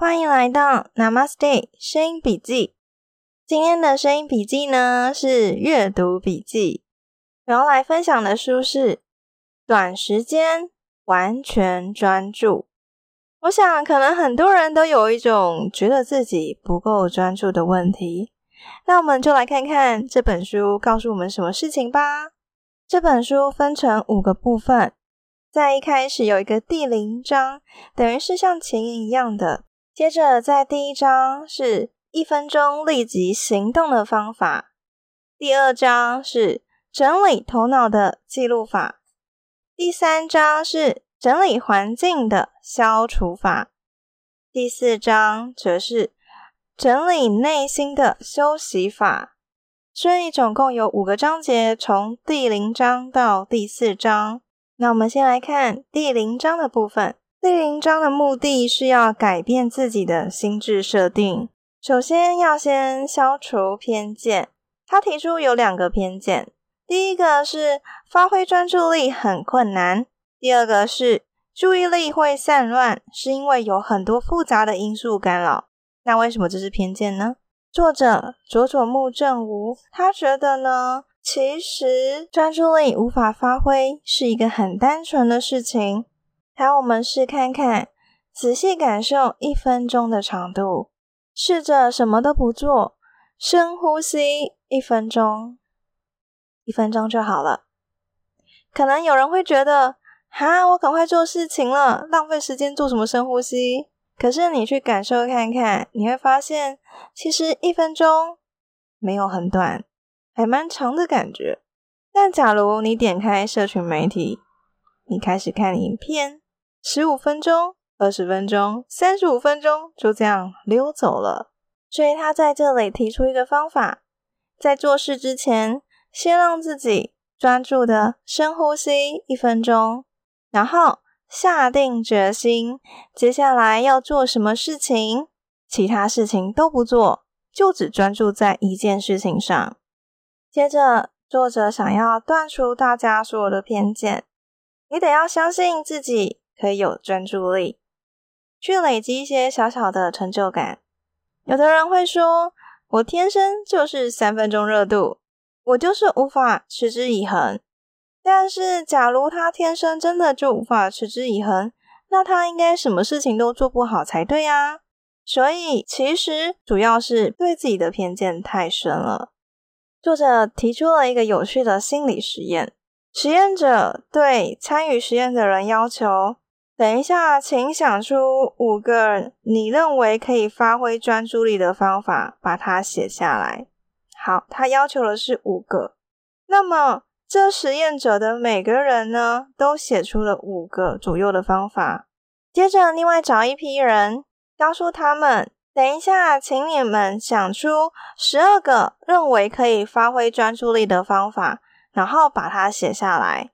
欢迎来到 Namaste 声音笔记。今天的声音笔记呢是阅读笔记，我要来分享的书是《短时间完全专注》。我想，可能很多人都有一种觉得自己不够专注的问题。那我们就来看看这本书告诉我们什么事情吧。这本书分成五个部分，在一开始有一个第零章，等于是像前言一样的。接着在第一章是一分钟立即行动的方法，第二章是整理头脑的记录法，第三章是整理环境的消除法，第四章则是整理内心的休息法。所以总共有五个章节，从第零章到第四章。那我们先来看第零章的部分。第零章的目的是要改变自己的心智设定。首先要先消除偏见。他提出有两个偏见，第一个是发挥专注力很困难，第二个是注意力会散乱，是因为有很多复杂的因素干扰。那为什么这是偏见呢？作者佐佐木正吾，他觉得呢，其实专注力无法发挥是一个很单纯的事情。好，我们试看看，仔细感受一分钟的长度，试着什么都不做，深呼吸一分钟，一分钟就好了。可能有人会觉得，哈，我赶快做事情了，浪费时间做什么深呼吸？可是你去感受看看，你会发现，其实一分钟没有很短，还蛮长的感觉。但假如你点开社群媒体，你开始看影片，十五分钟、二十分钟、三十五分钟就这样溜走了。所以他在这里提出一个方法，在做事之前，先让自己专注的深呼吸一分钟，然后。下定决心，接下来要做什么事情？其他事情都不做，就只专注在一件事情上。接着，作者想要断除大家所有的偏见，你得要相信自己可以有专注力，去累积一些小小的成就感。有的人会说：“我天生就是三分钟热度，我就是无法持之以恒。”但是，假如他天生真的就无法持之以恒，那他应该什么事情都做不好才对呀。所以，其实主要是对自己的偏见太深了。作者提出了一个有趣的心理实验：实验者对参与实验的人要求，等一下，请想出五个你认为可以发挥专注力的方法，把它写下来。好，他要求的是五个。那么。这实验者的每个人呢，都写出了五个左右的方法。接着，另外找一批人，告诉他们：等一下，请你们想出十二个认为可以发挥专注力的方法，然后把它写下来。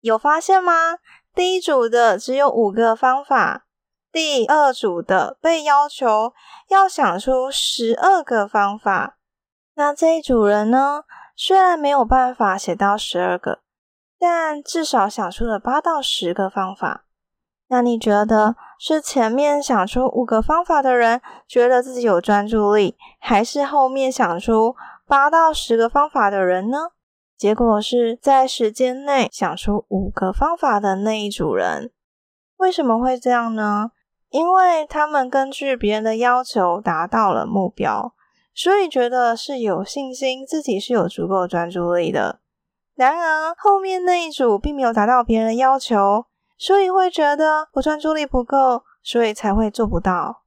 有发现吗？第一组的只有五个方法，第二组的被要求要想出十二个方法。那这一组人呢？虽然没有办法写到十二个，但至少想出了八到十个方法。那你觉得是前面想出五个方法的人觉得自己有专注力，还是后面想出八到十个方法的人呢？结果是在时间内想出五个方法的那一组人。为什么会这样呢？因为他们根据别人的要求达到了目标。所以觉得是有信心，自己是有足够专注力的。然而后面那一组并没有达到别人的要求，所以会觉得我专注力不够，所以才会做不到。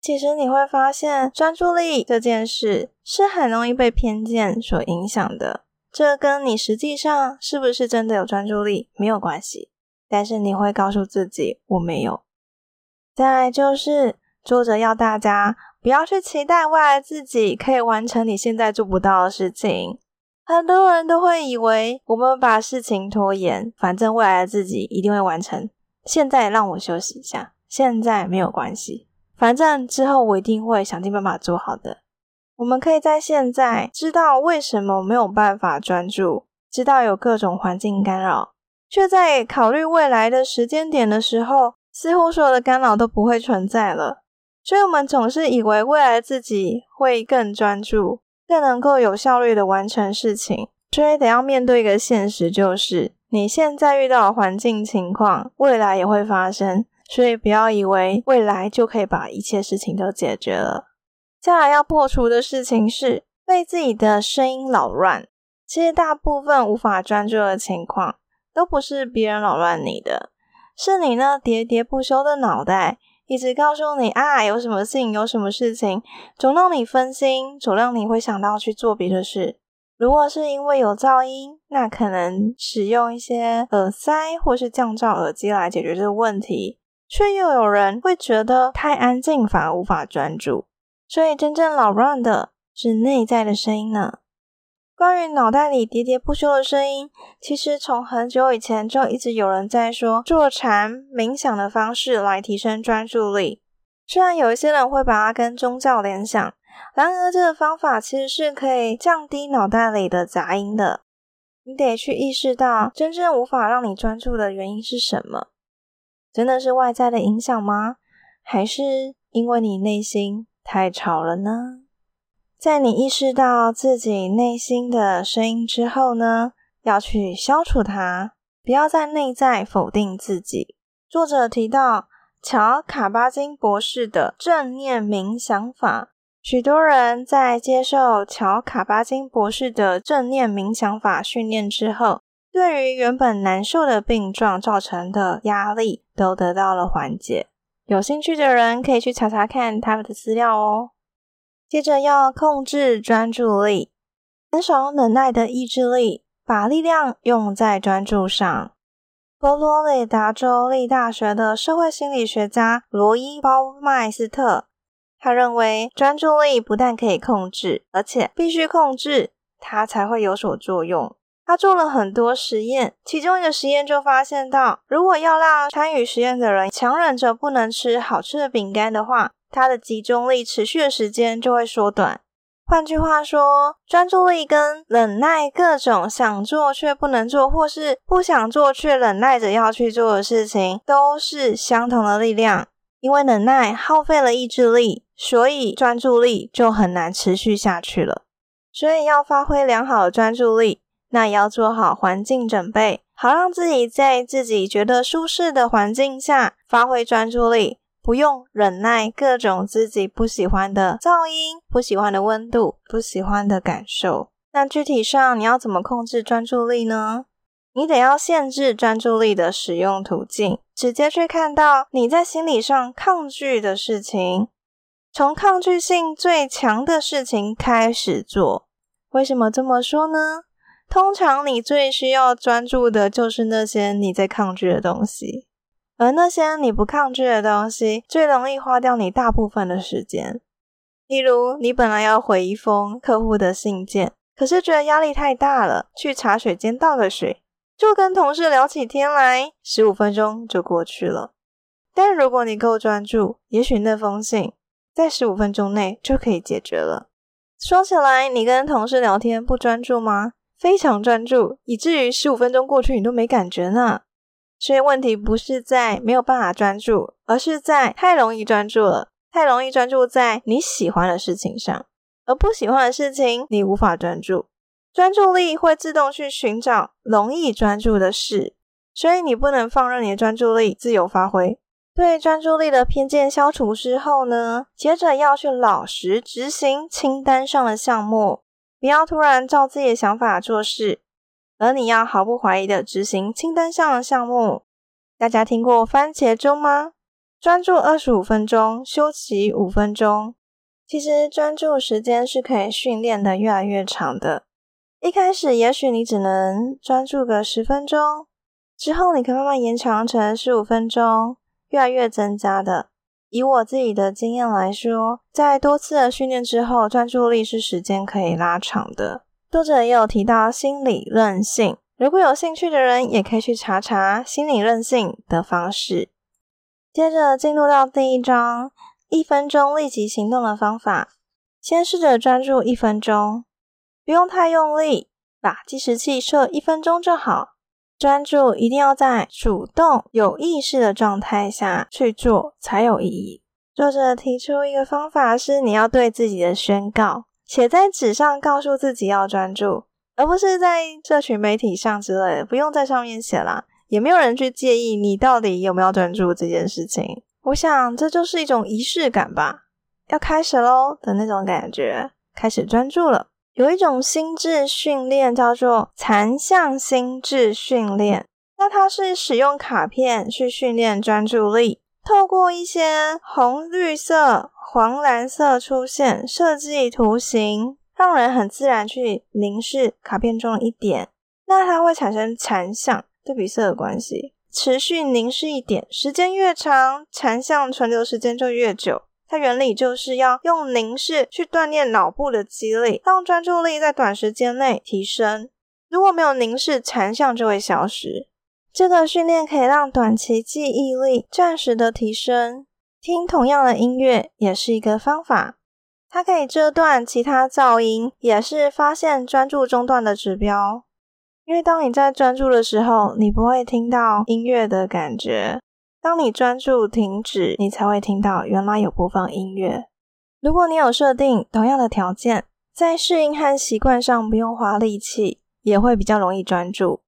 其实你会发现，专注力这件事是很容易被偏见所影响的。这跟你实际上是不是真的有专注力没有关系，但是你会告诉自己我没有。再来就是作者要大家。不要去期待未来自己可以完成你现在做不到的事情。很多人都会以为我们把事情拖延，反正未来的自己一定会完成。现在让我休息一下，现在没有关系，反正之后我一定会想尽办法做好的。我们可以在现在知道为什么没有办法专注，知道有各种环境干扰，却在考虑未来的时间点的时候，似乎所有的干扰都不会存在了。所以我们总是以为未来自己会更专注，更能够有效率的完成事情。所以得要面对一个现实，就是你现在遇到的环境情况，未来也会发生。所以不要以为未来就可以把一切事情都解决了。接下来要破除的事情是被自己的声音扰乱。其实大部分无法专注的情况，都不是别人扰乱你的，是你那喋喋不休的脑袋一直告诉你啊，有什么事情，有什么事情，总让你分心，总让你会想到去做别的事。如果是因为有噪音，那可能使用一些耳塞或是降噪耳机来解决这个问题。却又有人会觉得太安静反而无法专注，所以真正扰乱的是内在的声音呢。关于脑袋里喋喋不休的声音，其实从很久以前就一直有人在说坐禅冥想的方式来提升专注力。虽然有一些人会把它跟宗教联想，然而这个方法其实是可以降低脑袋里的杂音的。你得去意识到真正无法让你专注的原因是什么。真的是外在的影响吗？还是因为你内心太吵了呢？在你意识到自己内心的声音之后呢，要去消除它，不要在内在否定自己。作者提到乔卡巴金博士的正念冥想法，许多人在接受乔卡巴金博士的正念冥想法训练之后。对于原本难受的病状造成的压力，都得到了缓解。有兴趣的人可以去查查看他们的资料哦。接着要控制专注力，减少忍耐的意志力，把力量用在专注上。佛罗里达州立大学的社会心理学家罗伊·包麦斯特，他认为专注力不但可以控制，而且必须控制，它才会有所作用。他做了很多实验，其中一个实验就发现到，如果要让参与实验的人强忍着不能吃好吃的饼干的话，他的集中力持续的时间就会缩短。换句话说，专注力跟忍耐各种想做却不能做，或是不想做却忍耐着要去做的事情，都是相同的力量。因为忍耐耗费了意志力，所以专注力就很难持续下去了。所以要发挥良好的专注力。那也要做好环境准备，好让自己在自己觉得舒适的环境下发挥专注力，不用忍耐各种自己不喜欢的噪音、不喜欢的温度、不喜欢的感受。那具体上你要怎么控制专注力呢？你得要限制专注力的使用途径，直接去看到你在心理上抗拒的事情，从抗拒性最强的事情开始做。为什么这么说呢？通常你最需要专注的就是那些你在抗拒的东西，而那些你不抗拒的东西，最容易花掉你大部分的时间。例如，你本来要回一封客户的信件，可是觉得压力太大了，去茶水间倒个水，就跟同事聊起天来，十五分钟就过去了。但如果你够专注，也许那封信在十五分钟内就可以解决了。说起来，你跟同事聊天不专注吗？非常专注，以至于十五分钟过去你都没感觉呢。所以问题不是在没有办法专注，而是在太容易专注了，太容易专注在你喜欢的事情上，而不喜欢的事情你无法专注。专注力会自动去寻找容易专注的事，所以你不能放任你的专注力自由发挥。对专注力的偏见消除之后呢，接着要去老实执行清单上的项目。不要突然照自己的想法做事，而你要毫不怀疑的执行清单上的项目。大家听过番茄钟吗？专注二十五分钟，休息五分钟。其实专注时间是可以训练的，越来越长的。一开始也许你只能专注个十分钟，之后你可以慢慢延长成十五分钟，越来越增加的。以我自己的经验来说，在多次的训练之后，专注力是时间可以拉长的。作者也有提到心理韧性，如果有兴趣的人，也可以去查查心理韧性的方式。接着进入到第一章，一分钟立即行动的方法。先试着专注一分钟，不用太用力，把计时器设一分钟就好。专注一定要在主动有意识的状态下去做才有意义。作者提出一个方法是，你要对自己的宣告写在纸上，告诉自己要专注，而不是在社群媒体上之类的，不用在上面写啦，也没有人去介意你到底有没有专注这件事情。我想这就是一种仪式感吧，要开始喽的那种感觉，开始专注了。有一种心智训练叫做残像心智训练，那它是使用卡片去训练专注力，透过一些红、绿色、黄、蓝色出现，设计图形，让人很自然去凝视卡片中的一点，那它会产生残像对比色的关系，持续凝视一点，时间越长，残像存留时间就越久。它原理就是要用凝视去锻炼脑部的肌力，让专注力在短时间内提升。如果没有凝视，残像就会消失。这个训练可以让短期记忆力暂时的提升。听同样的音乐也是一个方法，它可以遮断其他噪音，也是发现专注中断的指标。因为当你在专注的时候，你不会听到音乐的感觉。当你专注停止，你才会听到原来有播放音乐。如果你有设定同样的条件，在适应和习惯上不用花力气，也会比较容易专注。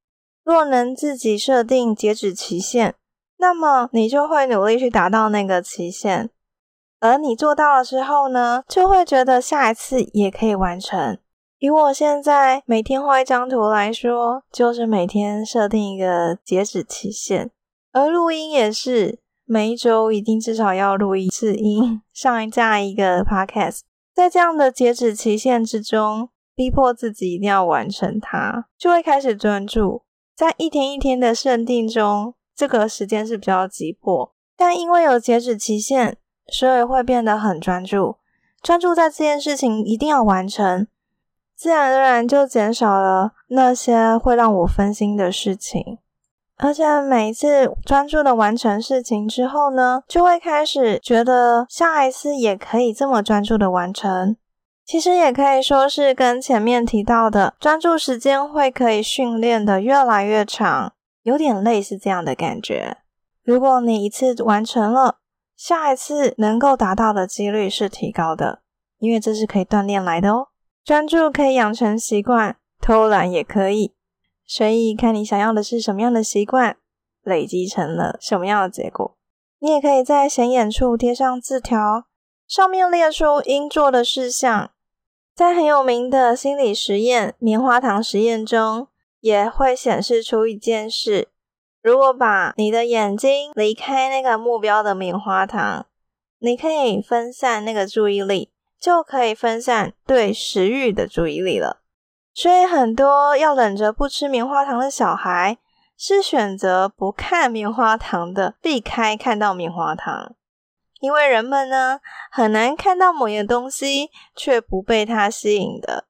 若能自己设定截止期限，那么你就会努力去达到那个期限。而你做到了之后呢，就会觉得下一次也可以完成。以我现在每天画一张图来说，就是每天设定一个截止期限。而录音也是每一周一定至少要录一次音，上架一个 podcast，在这样的截止期限之中，逼迫自己一定要完成它，就会开始专注。在一天一天的设定中，这个时间是比较急迫，但因为有截止期限，所以会变得很专注，专注在这件事情一定要完成，自然而然就减少了那些会让我分心的事情。而且每一次专注的完成事情之后呢，就会开始觉得下一次也可以这么专注的完成。其实也可以说是跟前面提到的专注时间会可以训练的越来越长，有点类似这样的感觉。如果你一次完成了，下一次能够达到的几率是提高的，因为这是可以锻炼来的哦。专注可以养成习惯，偷懒也可以。所以，看你想要的是什么样的习惯，累积成了什么样的结果。你也可以在显眼处贴上字条，上面列出应做的事项。在很有名的心理实验——棉花糖实验中，也会显示出一件事：如果把你的眼睛离开那个目标的棉花糖，你可以分散那个注意力，就可以分散对食欲的注意力了。所以，很多要忍着不吃棉花糖的小孩，是选择不看棉花糖的，避开看到棉花糖。因为人们呢，很难看到某样东西，却不被它吸引的。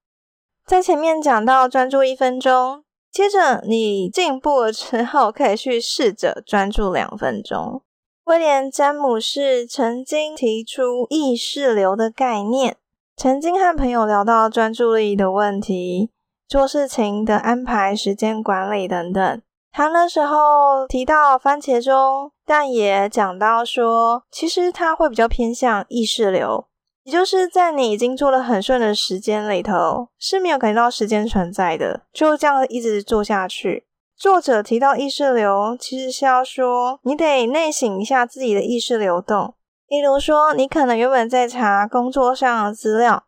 在前面讲到专注一分钟，接着你进步了之后，可以去试着专注两分钟。威廉·詹姆士曾经提出意识流的概念，曾经和朋友聊到专注力的问题。做事情的安排、时间管理等等，谈的时候提到番茄钟，但也讲到说，其实他会比较偏向意识流，也就是在你已经做了很顺的时间里头，是没有感觉到时间存在的，就这样一直做下去。作者提到意识流，其实是要说，你得内省一下自己的意识流动。例如说，你可能原本在查工作上的资料，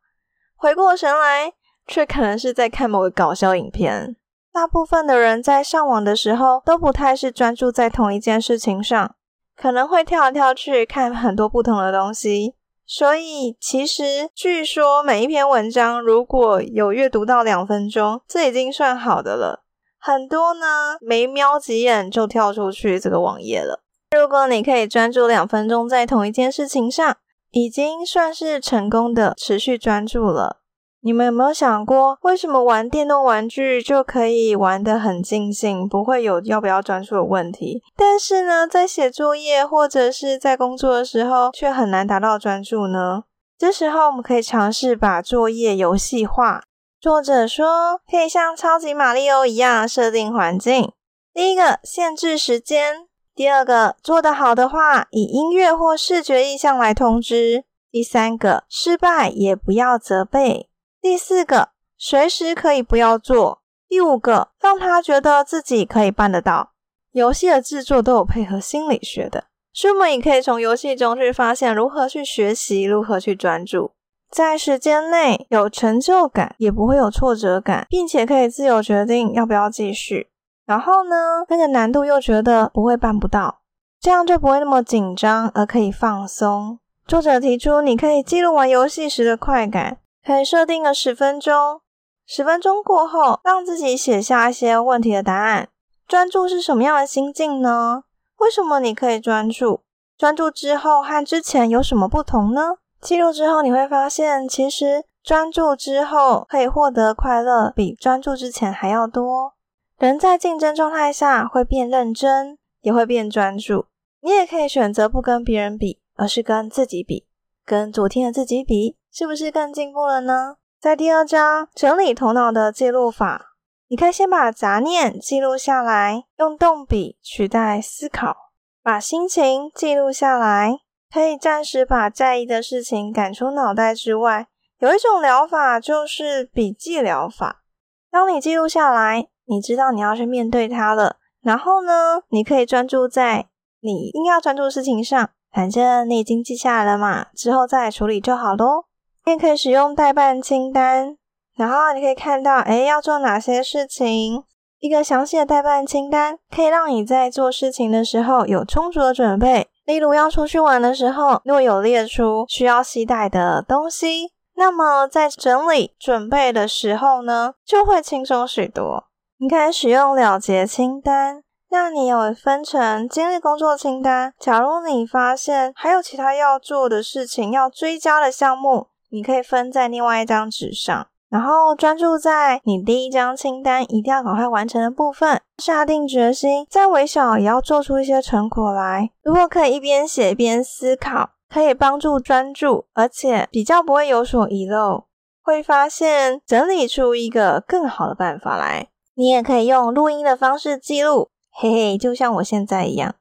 回过神来。却可能是在看某个搞笑影片。大部分的人在上网的时候都不太是专注在同一件事情上，可能会跳来跳去看很多不同的东西。所以，其实据说每一篇文章如果有阅读到两分钟，这已经算好的了。很多呢，没瞄几眼就跳出去这个网页了。如果你可以专注两分钟在同一件事情上，已经算是成功的持续专注了。你们有没有想过，为什么玩电动玩具就可以玩得很尽兴，不会有要不要专注的问题？但是呢，在写作业或者是在工作的时候，却很难达到专注呢？这时候，我们可以尝试把作业游戏化。作者说，可以像超级马里奥一样设定环境。第一个，限制时间；第二个，做得好的话，以音乐或视觉意象来通知。第三个，失败也不要责备。第四个，随时可以不要做。第五个，让他觉得自己可以办得到。游戏的制作都有配合心理学的，所以我们也可以从游戏中去发现如何去学习，如何去专注，在时间内有成就感，也不会有挫折感，并且可以自由决定要不要继续。然后呢，那个难度又觉得不会办不到，这样就不会那么紧张，而可以放松。作者提出，你可以记录玩游戏时的快感，可以设定个十分钟，十分钟过后，让自己写下一些问题的答案。专注是什么样的心境呢？为什么你可以专注？专注之后和之前有什么不同呢？记录之后你会发现，其实专注之后可以获得快乐，比专注之前还要多。人在竞争状态下会变认真，也会变专注。你也可以选择不跟别人比，而是跟自己比，跟昨天的自己比，是不是更进步了呢？在第二章整理头脑的记录法。你可以先把杂念记录下来，用动笔取代思考，把心情记录下来，可以暂时把在意的事情赶出脑袋之外。有一种疗法就是笔记疗法。当你记录下来，你知道你要去面对它了，然后呢，你可以专注在你应要专注的事情上。反正你已经记下来了嘛，之后再处理就好喽。你也可以使用代办清单。然后你可以看到，哎，要做哪些事情？一个详细的代办清单，可以让你在做事情的时候有充足的准备。例如要出去玩的时候，若有列出需要携带的东西，那么在整理准备的时候呢，就会轻松许多。你可以使用了结清单，那你有分成今日工作清单。假如你发现还有其他要做的事情要追加的项目，你可以分在另外一张纸上。然后专注在你第一张清单一定要赶快完成的部分，下定决心，再微小也要做出一些成果来。如果可以一边写一边思考，可以帮助专注，而且比较不会有所遗漏，会发现整理出一个更好的办法来。你也可以用录音的方式记录，嘿嘿，就像我现在一样。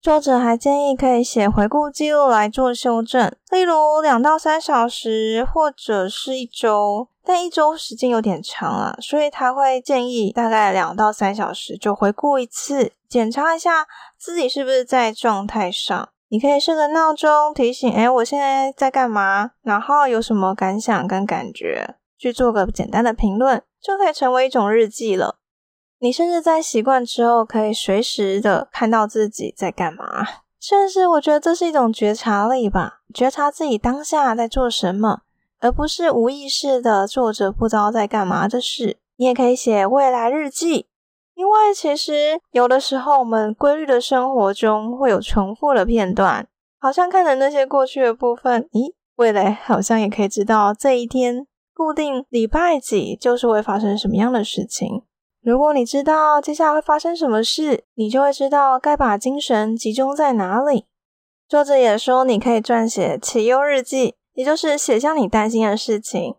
作者还建议可以写回顾记录来做修正，例如两到三小时，或者是一周。但一周时间有点长了，所以他会建议大概两到三小时就回顾一次，检查一下自己是不是在状态上。你可以设个闹钟提醒，哎，我现在在干嘛？然后有什么感想跟感觉，去做个简单的评论，就可以成为一种日记了。你甚至在习惯之后，可以随时的看到自己在干嘛。甚至我觉得这是一种觉察力吧，觉察自己当下在做什么。而不是无意识的做着不知道在干嘛的事。你也可以写未来日记，因为其实有的时候我们规律的生活中会有重复的片段，好像看着那些过去的部分，咦，未来好像也可以知道这一天固定礼拜几就是会发生什么样的事情。如果你知道接下来会发生什么事，你就会知道该把精神集中在哪里。作者也说，你可以撰写起忧日记。也就是写下你担心的事情，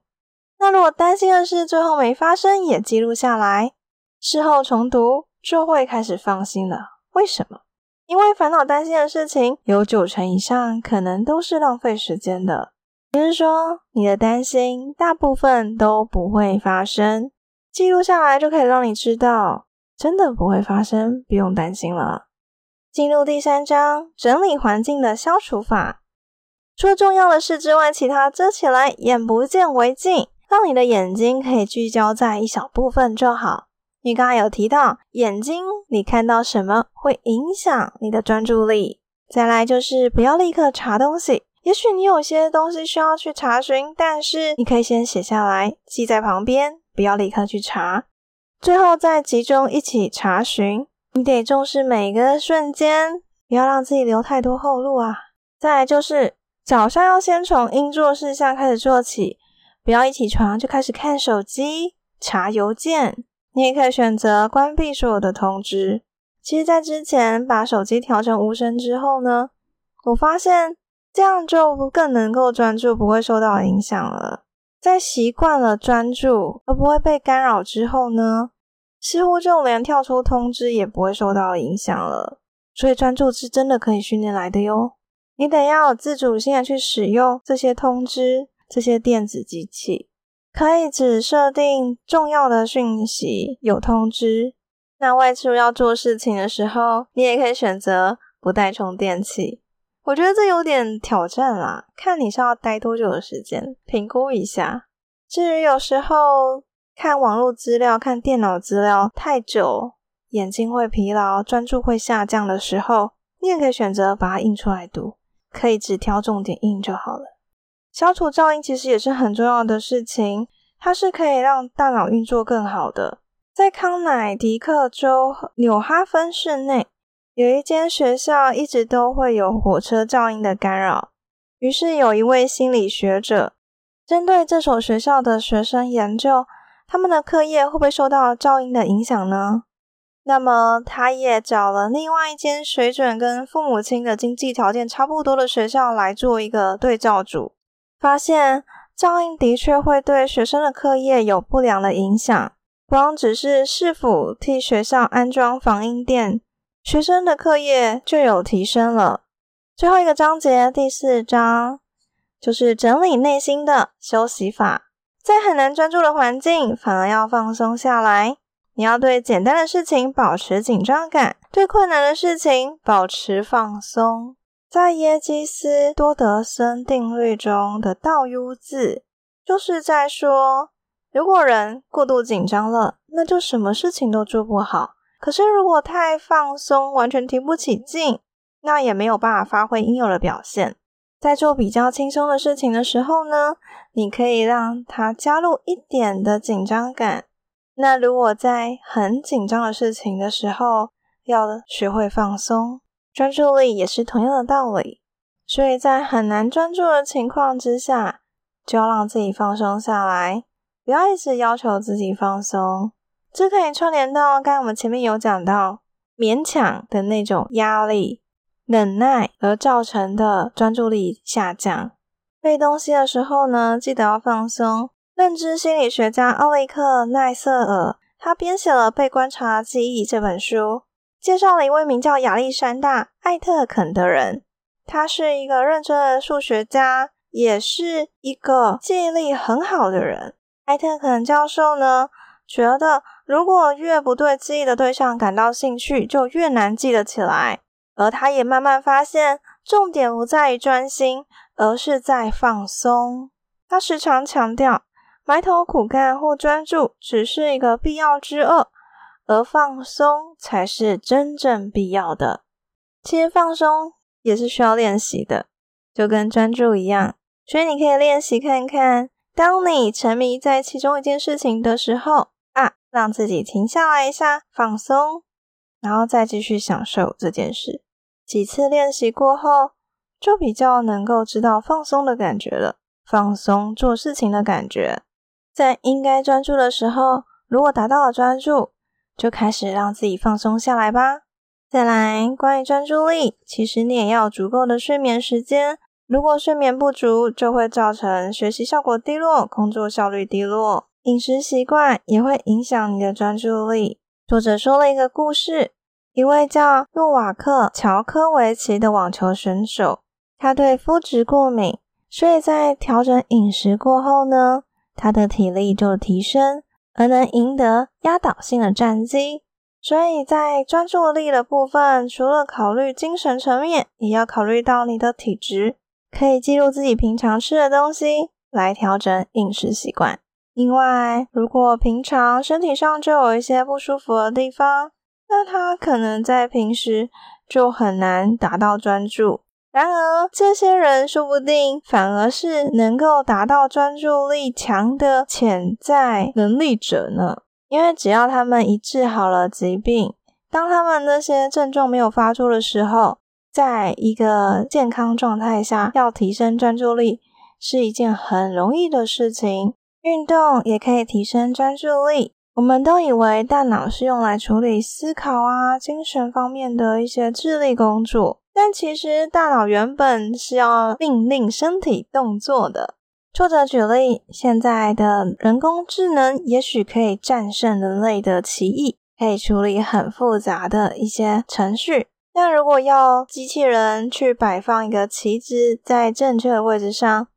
那如果担心的事最后没发生，也记录下来，事后重读就会开始放心了。为什么？因为烦恼担心的事情有九成以上可能都是浪费时间的，也就是说，你的担心大部分都不会发生。记录下来就可以让你知道，真的不会发生，不用担心了。进入第三章，整理环境的消除法。除了重要的事之外，其他遮起来，眼不见为净，让你的眼睛可以聚焦在一小部分就好。你刚才有提到眼睛，你看到什么会影响你的专注力？再来就是不要立刻查东西，也许你有些东西需要去查询，但是你可以先写下来，记在旁边，不要立刻去查，最后再集中一起查询。你得重视每一个瞬间，不要让自己留太多后路啊。再来就是。早上要先从应做事项开始做起，不要一起床就开始看手机、查邮件。你也可以选择关闭所有的通知。其实，在之前把手机调成无声之后呢，我发现这样就更能够专注，不会受到影响了。在习惯了专注而不会被干扰之后呢，似乎就连跳出通知也不会受到影响了。所以专注是真的可以训练来的哟。你得要自主性的去使用这些通知，这些电子机器，可以只设定重要的讯息有通知。那外出要做事情的时候，你也可以选择不带充电器。我觉得这有点挑战啦，看你是要待多久的时间，评估一下。至于有时候看网络资料、看电脑资料太久，眼睛会疲劳，专注会下降的时候，你也可以选择把它印出来读。可以只挑重点印就好了。消除噪音其实也是很重要的事情，它是可以让大脑运作更好的。在康乃狄克州纽哈芬市内，有一间学校一直都会有火车噪音的干扰。于是有一位心理学者针对这所学校的学生研究，他们的课业会不会受到噪音的影响呢？那么，他也找了另外一间水准跟父母亲的经济条件差不多的学校来做一个对照组，发现噪音的确会对学生的课业有不良的影响。光只是是否替学校安装防音垫，学生的课业就有提升了。最后一个章节，第四章就是整理内心的休息法，在很难专注的环境，反而要放松下来。你要对简单的事情保持紧张感，对困难的事情保持放松。在耶基斯多德森定律中的倒 U 字，就是在说，如果人过度紧张了，那就什么事情都做不好；可是如果太放松，完全提不起劲，那也没有办法发挥应有的表现。在做比较轻松的事情的时候呢，你可以让它加入一点的紧张感。那如果在很紧张的事情的时候，要学会放松，专注力也是同样的道理。所以在很难专注的情况之下，就要让自己放松下来，不要一直要求自己放松。这可以串联到刚才我们前面有讲到，勉强的那种压力、忍耐而造成的专注力下降。背东西的时候呢，记得要放松。认知心理学家奥利克·奈瑟尔，他编写了《被观察记忆》这本书，介绍了一位名叫亚历山大·艾特肯的人。他是一个认真的数学家，也是一个记忆力很好的人。艾特肯教授呢，觉得如果越不对记忆的对象感到兴趣，就越难记得起来。而他也慢慢发现，重点不在于专心，而是在放松。他时常强调。埋头苦干或专注只是一个必要之恶，而放松才是真正必要的。其实放松也是需要练习的，就跟专注一样。所以你可以练习看看，当你沉迷在其中一件事情的时候，让自己停下来一下，放松，然后再继续享受这件事。几次练习过后，就比较能够知道放松的感觉了，放松做事情的感觉。在应该专注的时候，如果达到了专注，就开始让自己放松下来吧。再来，关于专注力，其实你也要足够的睡眠时间。如果睡眠不足，就会造成学习效果低落、工作效率低落。饮食习惯也会影响你的专注力。作者说了一个故事：一位叫诺瓦克·乔科维奇的网球选手，他对肤质过敏，所以在调整饮食过后呢。他的体力就提升，而能赢得压倒性的战绩。所以在专注力的部分，除了考虑精神层面，也要考虑到你的体质。可以记录自己平常吃的东西，来调整饮食习惯。另外，如果平常身体上就有一些不舒服的地方，那他可能在平时就很难达到专注。然而，这些人说不定反而是能够达到专注力强的潜在能力者呢。因为只要他们一治好了疾病，当他们那些症状没有发作的时候，在一个健康状态下，要提升专注力是一件很容易的事情。运动也可以提升专注力。我们都以为大脑是用来处理思考啊、精神方面的一些智力工作。但其实大脑原本是要命令身体动作的。作者举例，现在的人工智能也许可以战胜人类的棋艺，可以处理很复杂的一些程序，但如果要机器人去摆放一个旗帜在正确的位置上，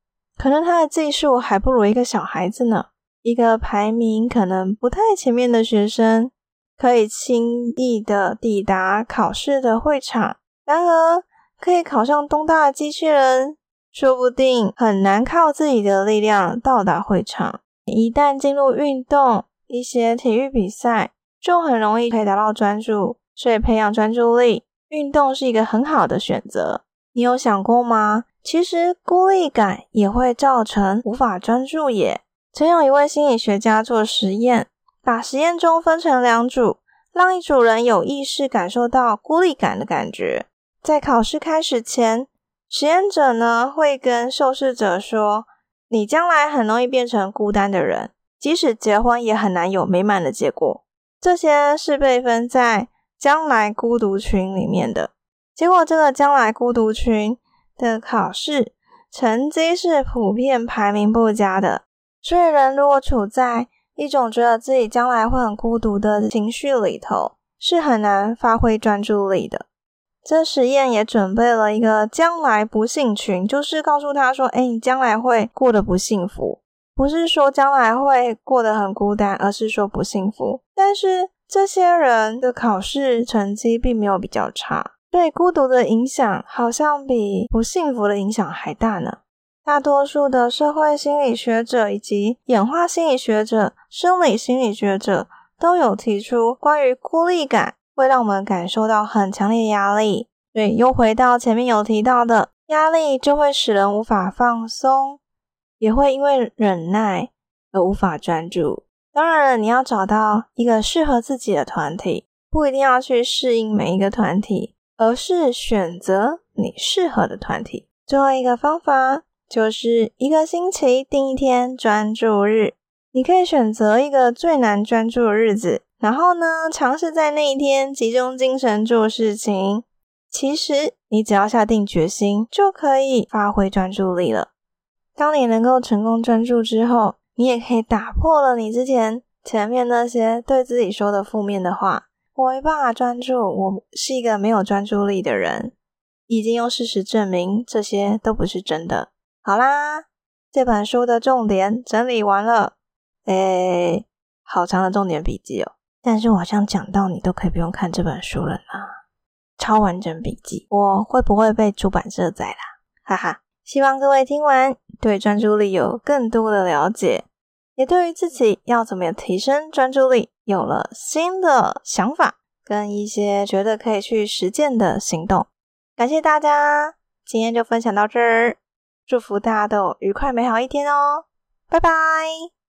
可能他的技术还不如一个小孩子呢。一个排名可能不太前面的学生，可以轻易的抵达考试的会场。然而，可以考上东大的机器人，说不定很难靠自己的力量到达会场。一旦进入运动，一些体育比赛，就很容易可以达到专注。所以，培养专注力，运动是一个很好的选择。你有想过吗？其实孤立感也会造成无法专注耶。曾有一位心理学家做实验，把实验中分成两组，让一组人有意识感受到孤立感的感觉。在考试开始前，实验者呢会跟受试者说：“你将来很容易变成孤单的人，即使结婚也很难有美满的结果。”这些是被分在将来孤独群里面的。结果，这个将来孤独群的考试成绩是普遍排名不佳的。所以，人如果处在一种觉得自己将来会很孤独的情绪里头，是很难发挥专注力的。这实验也准备了一个将来不幸群，就是告诉他说：“哎，你将来会过得不幸福，不是说将来会过得很孤单，而是说不幸福。”但是这些人的考试成绩并没有比较差，对孤独的影响好像比不幸福的影响还大呢。大多数的社会心理学者以及演化心理学者、生理心理学者都有提出，关于孤立感会让我们感受到很强烈的压力。对，又回到前面有提到的，压力就会使人无法放松，也会因为忍耐而无法专注。当然了，你要找到一个适合自己的团体，不一定要去适应每一个团体，而是选择你适合的团体。最后一个方法。就是一个星期定一天专注日，你可以选择一个最难专注的日子，然后呢，尝试在那一天集中精神做事情。其实你只要下定决心，就可以发挥专注力了。当你能够成功专注之后，你也可以打破了你之前前面那些对自己说的负面的话。我没办法专注，我是一个没有专注力的人，已经用事实证明这些都不是真的。好啦，这本书的重点整理完了。诶，好长的重点笔记哦。但是我好像讲到你都可以不用看这本书了呢。超完整笔记，我会不会被出版社宰啦？哈哈。希望各位听完对专注力有更多的了解，也对于自己要怎么样提升专注力有了新的想法，跟一些觉得可以去实践的行动。感谢大家，今天就分享到这儿。祝福大家都愉快美好一天哦，拜拜。